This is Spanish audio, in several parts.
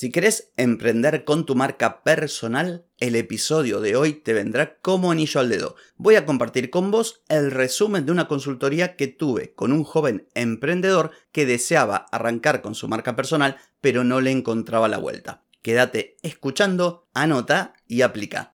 Si querés emprender con tu marca personal, el episodio de hoy te vendrá como anillo al dedo. Voy a compartir con vos el resumen de una consultoría que tuve con un joven emprendedor que deseaba arrancar con su marca personal, pero no le encontraba la vuelta. Quédate escuchando, anota y aplica.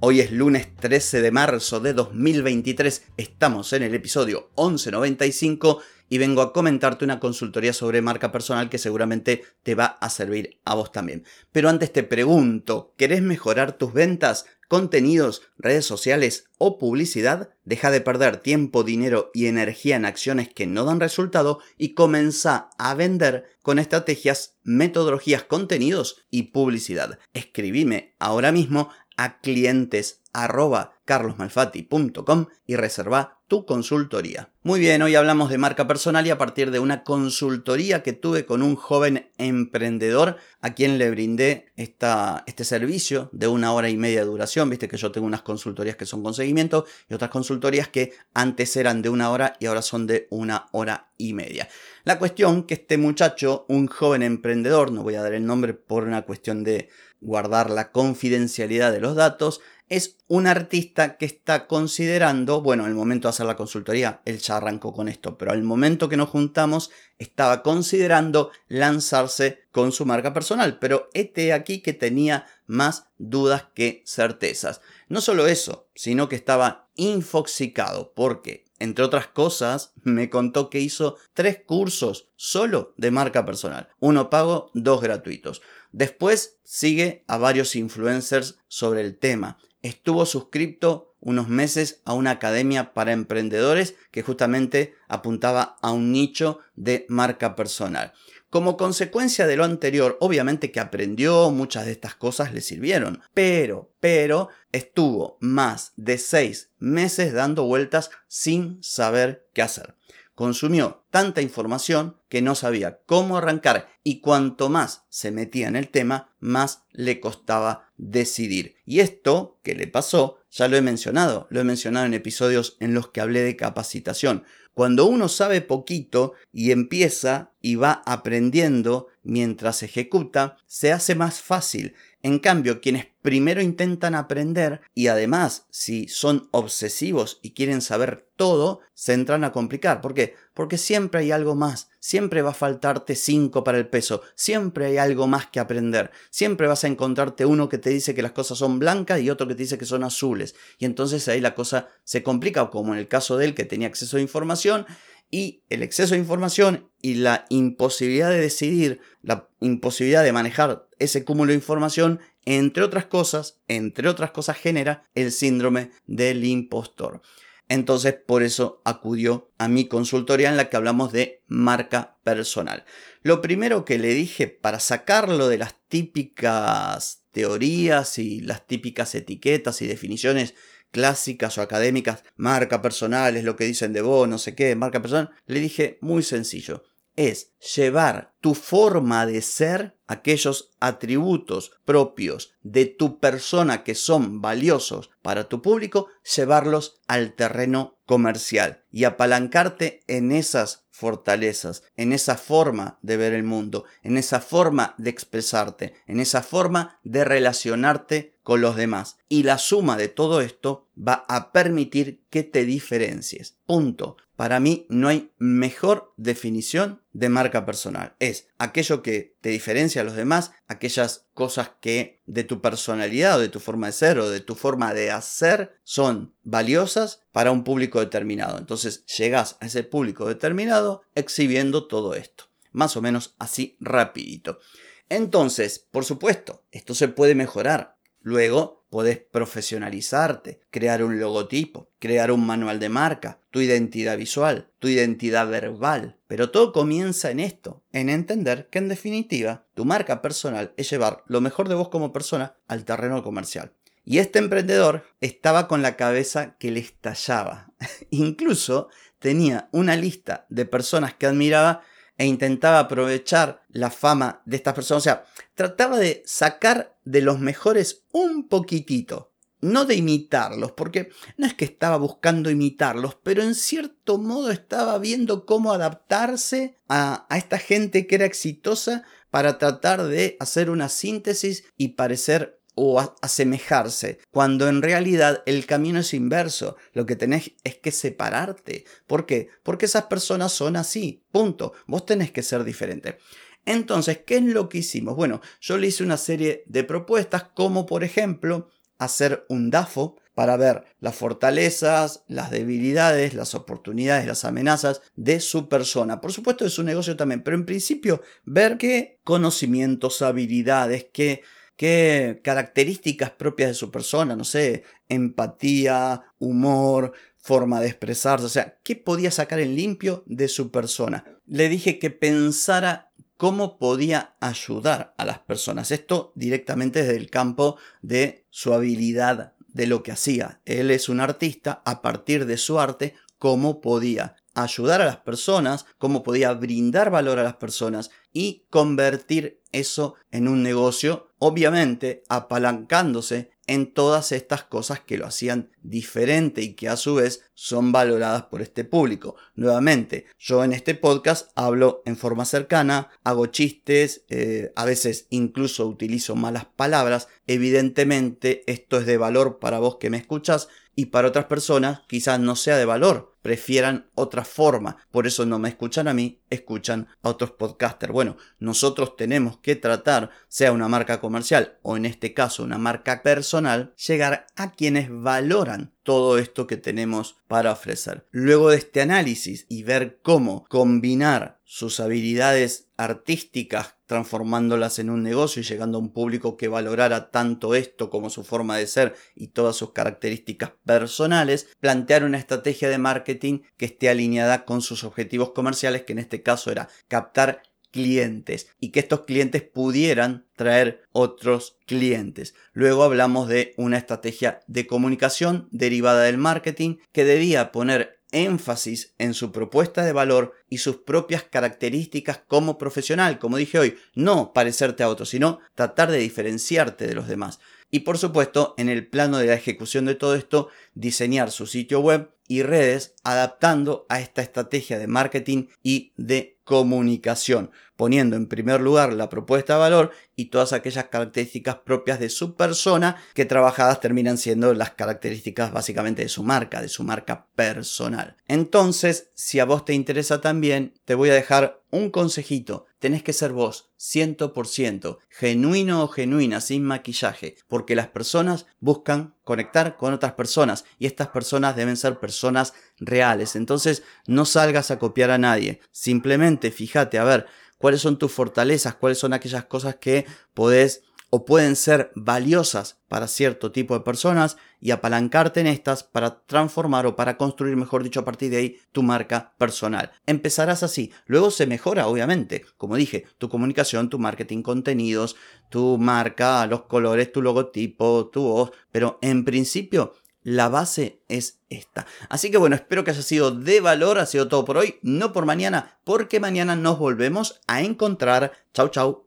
Hoy es lunes 13 de marzo de 2023, estamos en el episodio 1195 y vengo a comentarte una consultoría sobre marca personal que seguramente te va a servir a vos también. Pero antes te pregunto, ¿querés mejorar tus ventas, contenidos, redes sociales o publicidad? Deja de perder tiempo, dinero y energía en acciones que no dan resultado y comienza a vender con estrategias, metodologías, contenidos y publicidad. Escribime ahora mismo a clientes arroba carlosmalfatti.com y reserva tu consultoría. Muy bien, hoy hablamos de marca personal y a partir de una consultoría que tuve con un joven emprendedor a quien le brindé esta, este servicio de una hora y media de duración. Viste que yo tengo unas consultorías que son con seguimiento y otras consultorías que antes eran de una hora y ahora son de una hora y media. La cuestión que este muchacho, un joven emprendedor, no voy a dar el nombre por una cuestión de guardar la confidencialidad de los datos, es un artista que está considerando, bueno, en el momento de hacer la consultoría, él ya arrancó con esto, pero al momento que nos juntamos, estaba considerando lanzarse con su marca personal, pero este aquí que tenía más dudas que certezas. No solo eso, sino que estaba infoxicado, porque, entre otras cosas, me contó que hizo tres cursos solo de marca personal, uno pago, dos gratuitos. Después sigue a varios influencers sobre el tema. Estuvo suscrito unos meses a una academia para emprendedores que justamente apuntaba a un nicho de marca personal. Como consecuencia de lo anterior, obviamente que aprendió, muchas de estas cosas le sirvieron, pero, pero, estuvo más de seis meses dando vueltas sin saber qué hacer consumió tanta información que no sabía cómo arrancar y cuanto más se metía en el tema, más le costaba decidir. Y esto que le pasó, ya lo he mencionado, lo he mencionado en episodios en los que hablé de capacitación. Cuando uno sabe poquito y empieza y va aprendiendo mientras ejecuta, se hace más fácil. En cambio, quienes primero intentan aprender y además si son obsesivos y quieren saber todo, se entran a complicar. ¿Por qué? Porque siempre hay algo más, siempre va a faltarte 5 para el peso, siempre hay algo más que aprender, siempre vas a encontrarte uno que te dice que las cosas son blancas y otro que te dice que son azules. Y entonces ahí la cosa se complica, como en el caso de él que tenía acceso a información y el exceso de información y la imposibilidad de decidir, la imposibilidad de manejar ese cúmulo de información, entre otras cosas, entre otras cosas genera el síndrome del impostor. Entonces, por eso acudió a mi consultoría en la que hablamos de marca personal. Lo primero que le dije para sacarlo de las típicas teorías y las típicas etiquetas y definiciones clásicas o académicas, marca personal, es lo que dicen de vos, no sé qué, marca personal, le dije muy sencillo, es llevar tu forma de ser, aquellos atributos propios de tu persona que son valiosos para tu público, llevarlos al terreno comercial y apalancarte en esas fortalezas, en esa forma de ver el mundo, en esa forma de expresarte, en esa forma de relacionarte con los demás. Y la suma de todo esto va a permitir que te diferencies. Punto. Para mí no hay mejor definición de marca personal. Es aquello que te diferencia a los demás, aquellas cosas que de tu personalidad o de tu forma de ser o de tu forma de hacer son valiosas para un público determinado. Entonces llegas a ese público determinado exhibiendo todo esto. Más o menos así rapidito. Entonces, por supuesto, esto se puede mejorar. Luego podés profesionalizarte, crear un logotipo, crear un manual de marca, tu identidad visual, tu identidad verbal. Pero todo comienza en esto, en entender que en definitiva tu marca personal es llevar lo mejor de vos como persona al terreno comercial. Y este emprendedor estaba con la cabeza que le estallaba. Incluso tenía una lista de personas que admiraba e intentaba aprovechar la fama de estas personas. O sea, trataba de sacar de los mejores un poquitito. No de imitarlos, porque no es que estaba buscando imitarlos, pero en cierto modo estaba viendo cómo adaptarse a, a esta gente que era exitosa para tratar de hacer una síntesis y parecer o asemejarse, cuando en realidad el camino es inverso. Lo que tenés es que separarte. ¿Por qué? Porque esas personas son así. Punto. Vos tenés que ser diferente. Entonces, ¿qué es lo que hicimos? Bueno, yo le hice una serie de propuestas como por ejemplo hacer un DAFO para ver las fortalezas, las debilidades, las oportunidades, las amenazas de su persona. Por supuesto de su negocio también, pero en principio ver qué conocimientos, habilidades, qué qué características propias de su persona, no sé, empatía, humor, forma de expresarse, o sea, qué podía sacar en limpio de su persona. Le dije que pensara cómo podía ayudar a las personas. Esto directamente desde el campo de su habilidad de lo que hacía. Él es un artista, a partir de su arte, cómo podía ayudar a las personas, cómo podía brindar valor a las personas y convertir eso en un negocio, obviamente apalancándose en todas estas cosas que lo hacían diferente y que a su vez son valoradas por este público. Nuevamente, yo en este podcast hablo en forma cercana, hago chistes, eh, a veces incluso utilizo malas palabras. Evidentemente esto es de valor para vos que me escuchas y para otras personas quizás no sea de valor, prefieran otra forma. Por eso no me escuchan a mí, escuchan a otros podcasters. Bueno, nosotros tenemos que tratar, sea una marca comercial o en este caso una marca personal, llegar a quienes valoran todo esto que tenemos para ofrecer. Luego de este análisis y ver cómo combinar sus habilidades artísticas transformándolas en un negocio y llegando a un público que valorara tanto esto como su forma de ser y todas sus características personales, plantear una estrategia de marketing que esté alineada con sus objetivos comerciales, que en este caso era captar clientes y que estos clientes pudieran traer otros clientes. Luego hablamos de una estrategia de comunicación derivada del marketing que debía poner énfasis en su propuesta de valor y sus propias características como profesional, como dije hoy, no parecerte a otros, sino tratar de diferenciarte de los demás. Y por supuesto, en el plano de la ejecución de todo esto, diseñar su sitio web y redes adaptando a esta estrategia de marketing y de comunicación, poniendo en primer lugar la propuesta de valor y todas aquellas características propias de su persona que trabajadas terminan siendo las características básicamente de su marca, de su marca personal. Entonces, si a vos te interesa también, te voy a dejar un consejito. Tenés que ser vos, 100%, genuino o genuina, sin maquillaje, porque las personas buscan conectar con otras personas y estas personas deben ser personas reales. Entonces, no salgas a copiar a nadie, simplemente fíjate a ver cuáles son tus fortalezas, cuáles son aquellas cosas que podés o pueden ser valiosas para cierto tipo de personas y apalancarte en estas para transformar o para construir, mejor dicho, a partir de ahí tu marca personal. Empezarás así, luego se mejora, obviamente, como dije, tu comunicación, tu marketing, contenidos, tu marca, los colores, tu logotipo, tu voz, pero en principio la base es esta. Así que bueno, espero que haya sido de valor, ha sido todo por hoy, no por mañana, porque mañana nos volvemos a encontrar. Chau, chau.